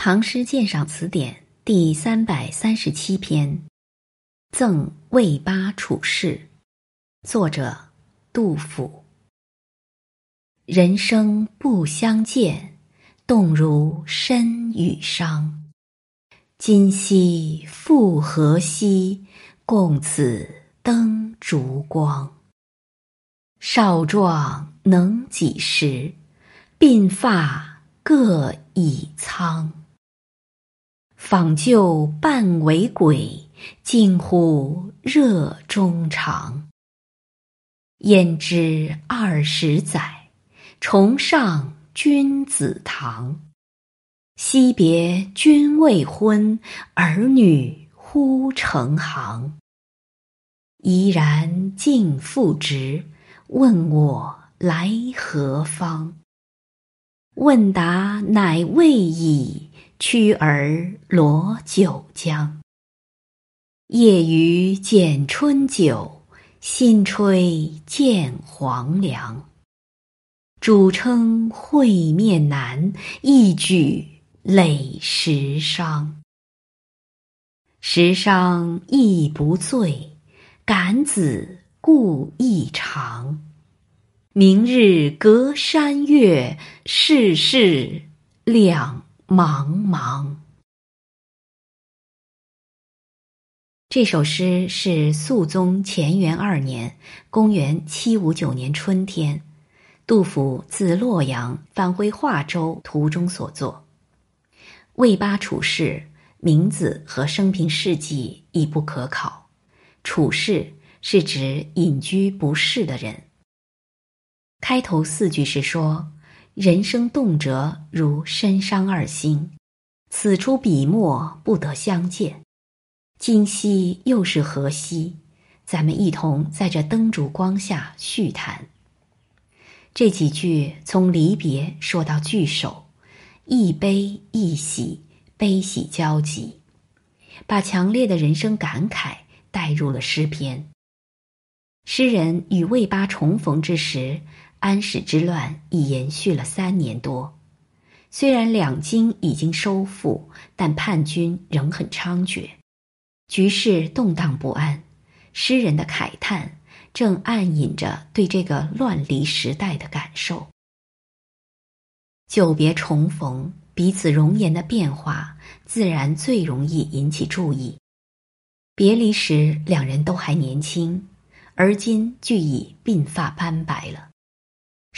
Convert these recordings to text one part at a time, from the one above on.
唐诗鉴赏词典》第三百三十七篇，《赠魏八处士》，作者杜甫。人生不相见，动如身与伤。今夕复何夕，共此灯烛光。少壮能几时，鬓发各已苍。访旧半为鬼，惊呼热衷肠。焉知二十载，重上君子堂。惜别君未婚，儿女忽成行。怡然敬父职，问我来何方？问答乃未已。驱儿罗九江，夜雨剪春酒，新炊见黄粱。主称会面难，一举累十觞。十觞亦不醉，感子故意长。明日隔山岳，世事两。茫茫。这首诗是肃宗乾元二年（公元七五九年）春天，杜甫自洛阳返回华州途中所作。魏八处士名字和生平事迹已不可考，处士是指隐居不仕的人。开头四句是说。人生动辄如身伤二心，此处笔墨不得相见。今夕又是何夕？咱们一同在这灯烛光下叙谈。这几句从离别说到聚首，一悲一喜，悲喜交集，把强烈的人生感慨带入了诗篇。诗人与魏八重逢之时。安史之乱已延续了三年多，虽然两京已经收复，但叛军仍很猖獗，局势动荡不安。诗人的慨叹正暗隐着对这个乱离时代的感受。久别重逢，彼此容颜的变化自然最容易引起注意。别离时两人都还年轻，而今俱已鬓发斑白了。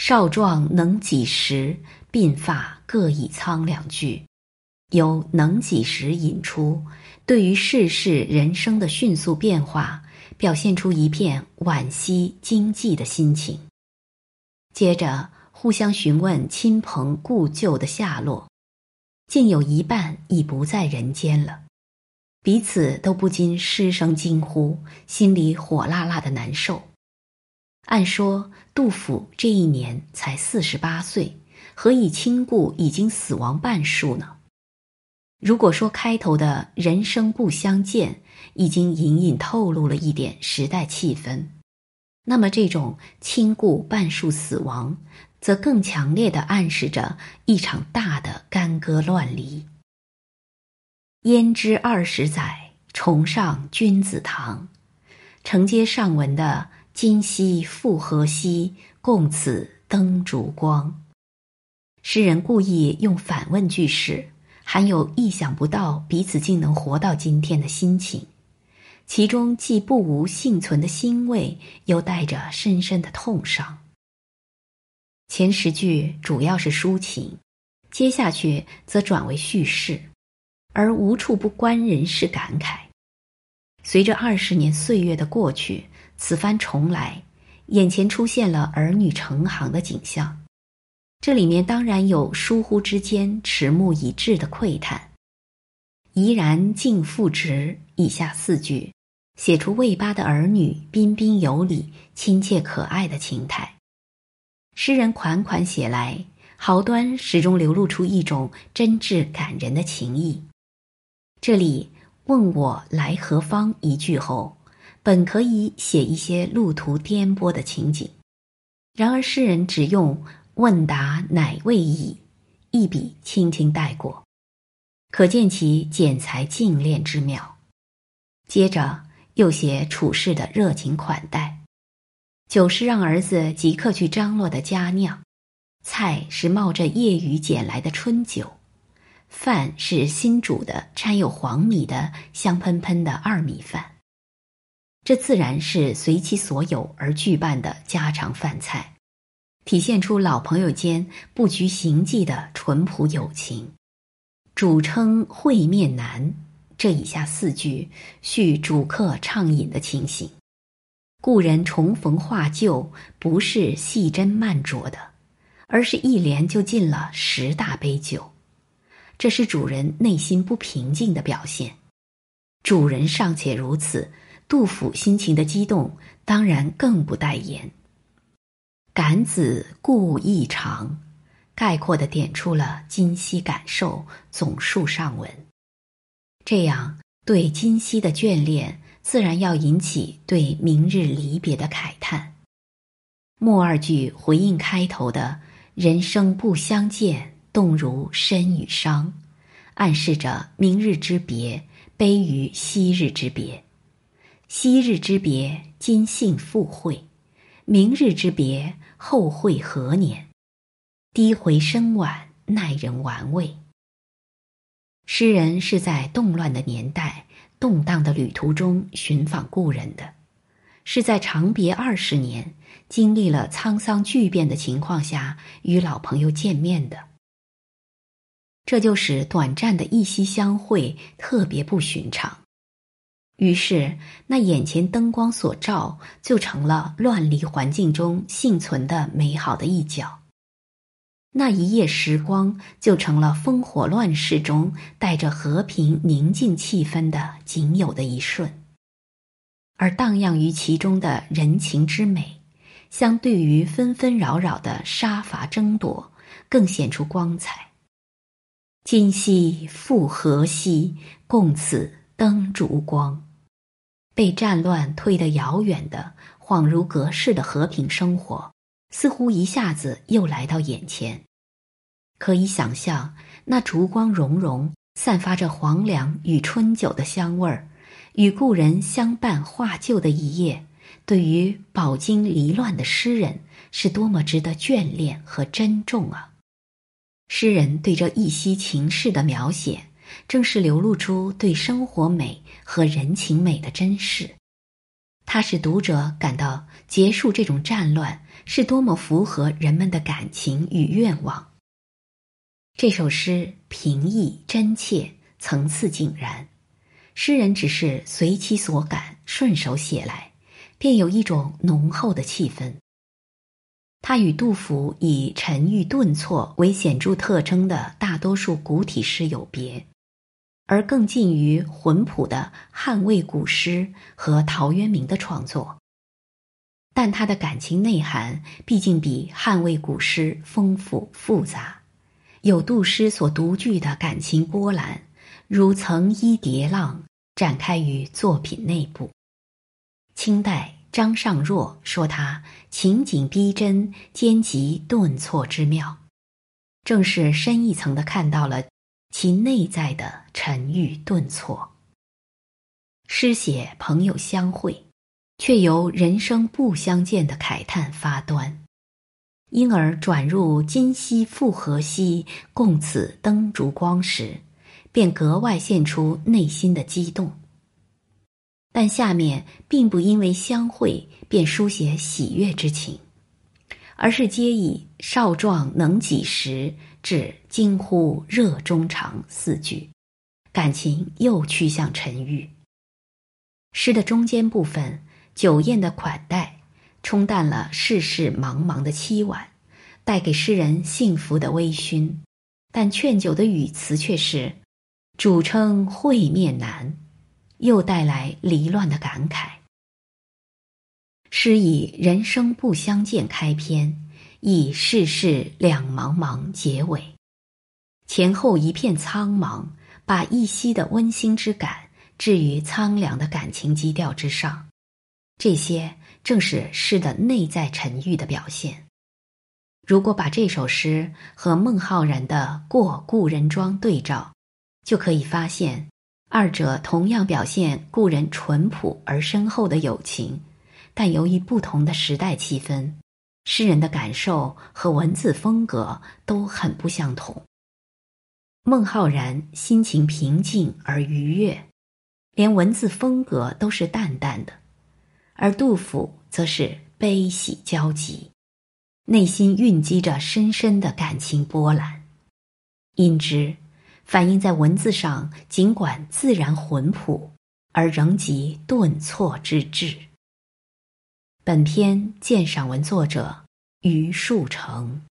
少壮能几时，鬓发各已苍。两句，由能几时引出，对于世事人生的迅速变化，表现出一片惋惜惊悸的心情。接着，互相询问亲朋故旧的下落，竟有一半已不在人间了，彼此都不禁失声惊呼，心里火辣辣的难受。按说，杜甫这一年才四十八岁，何以亲故已经死亡半数呢？如果说开头的人生不相见已经隐隐透露了一点时代气氛，那么这种亲故半数死亡，则更强烈的暗示着一场大的干戈乱离。焉知二十载，重上君子堂，承接上文的。今夕复何夕，共此灯烛光。诗人故意用反问句式，含有意想不到彼此竟能活到今天的心情，其中既不无幸存的欣慰，又带着深深的痛伤。前十句主要是抒情，接下去则转为叙事，而无处不关人世感慨。随着二十年岁月的过去。此番重来，眼前出现了儿女成行的景象，这里面当然有疏忽之间迟暮已至的喟叹。怡然敬父职，以下四句写出魏八的儿女彬彬有礼、亲切可爱的情态。诗人款款写来，毫端始终流露出一种真挚感人的情意。这里问我来何方一句后。本可以写一些路途颠簸的情景，然而诗人只用“问答乃未已”，一笔轻轻带过。可见其剪裁精炼之妙。接着又写处事的热情款待，酒是让儿子即刻去张罗的佳酿，菜是冒着夜雨捡来的春酒，饭是新煮的掺有黄米的香喷喷的二米饭。这自然是随其所有而具办的家常饭菜，体现出老朋友间不拘形迹的淳朴友情。主称会面难。这以下四句叙主客畅饮的情形。故人重逢话旧，不是细斟慢酌的，而是一连就进了十大杯酒。这是主人内心不平静的表现。主人尚且如此，杜甫心情的激动当然更不待言。感子故异常，概括的点出了今夕感受，总述上文。这样对今夕的眷恋，自然要引起对明日离别的慨叹。末二句回应开头的“人生不相见，动如身与伤”，暗示着明日之别，悲于昔日之别。昔日之别，今幸复会；明日之别，后会何年？低回声晚，耐人玩味。诗人是在动乱的年代、动荡的旅途中寻访故人的，是在长别二十年、经历了沧桑巨变的情况下与老朋友见面的。这就使短暂的一夕相会特别不寻常。于是，那眼前灯光所照，就成了乱离环境中幸存的美好的一角。那一夜时光就成了烽火乱世中带着和平宁静气氛的仅有的一瞬，而荡漾于其中的人情之美，相对于纷纷扰扰的杀伐争夺，更显出光彩。今夕复何夕，共此灯烛光。被战乱推得遥远的，恍如隔世的和平生活。似乎一下子又来到眼前，可以想象那烛光融融，散发着黄粱与春酒的香味儿，与故人相伴画旧的一夜，对于饱经离乱的诗人是多么值得眷恋和珍重啊！诗人对这一夕情事的描写，正是流露出对生活美和人情美的珍视。它使读者感到结束这种战乱是多么符合人们的感情与愿望。这首诗平易真切，层次井然，诗人只是随其所感，顺手写来，便有一种浓厚的气氛。它与杜甫以沉郁顿挫为显著特征的大多数古体诗有别。而更近于浑朴的汉魏古诗和陶渊明的创作，但他的感情内涵毕竟比汉魏古诗丰富复杂，有杜诗所独具的感情波澜，如层衣叠浪，展开于作品内部。清代张尚若说他情景逼真，兼极顿挫之妙，正是深一层的看到了。其内在的沉郁顿挫。诗写朋友相会，却由人生不相见的慨叹发端，因而转入今夕复何夕，共此灯烛光时，便格外现出内心的激动。但下面并不因为相会便书写喜悦之情，而是皆以少壮能几时。至惊呼热衷肠四句，感情又趋向沉郁。诗的中间部分，酒宴的款待，冲淡了世事茫茫的凄婉，带给诗人幸福的微醺。但劝酒的语词却是“主称会面难”，又带来离乱的感慨。诗以“人生不相见”开篇。以世事两茫茫结尾，前后一片苍茫，把一夕的温馨之感置于苍凉的感情基调之上，这些正是诗的内在沉郁的表现。如果把这首诗和孟浩然的《过故人庄》对照，就可以发现，二者同样表现故人淳朴而深厚的友情，但由于不同的时代气氛，诗人的感受和文字风格都很不相同。孟浩然心情平静而愉悦，连文字风格都是淡淡的；而杜甫则是悲喜交集，内心蕴积着深深的感情波澜，因之反映在文字上，尽管自然浑朴，而仍极顿挫之至。本篇鉴赏文作者于树成。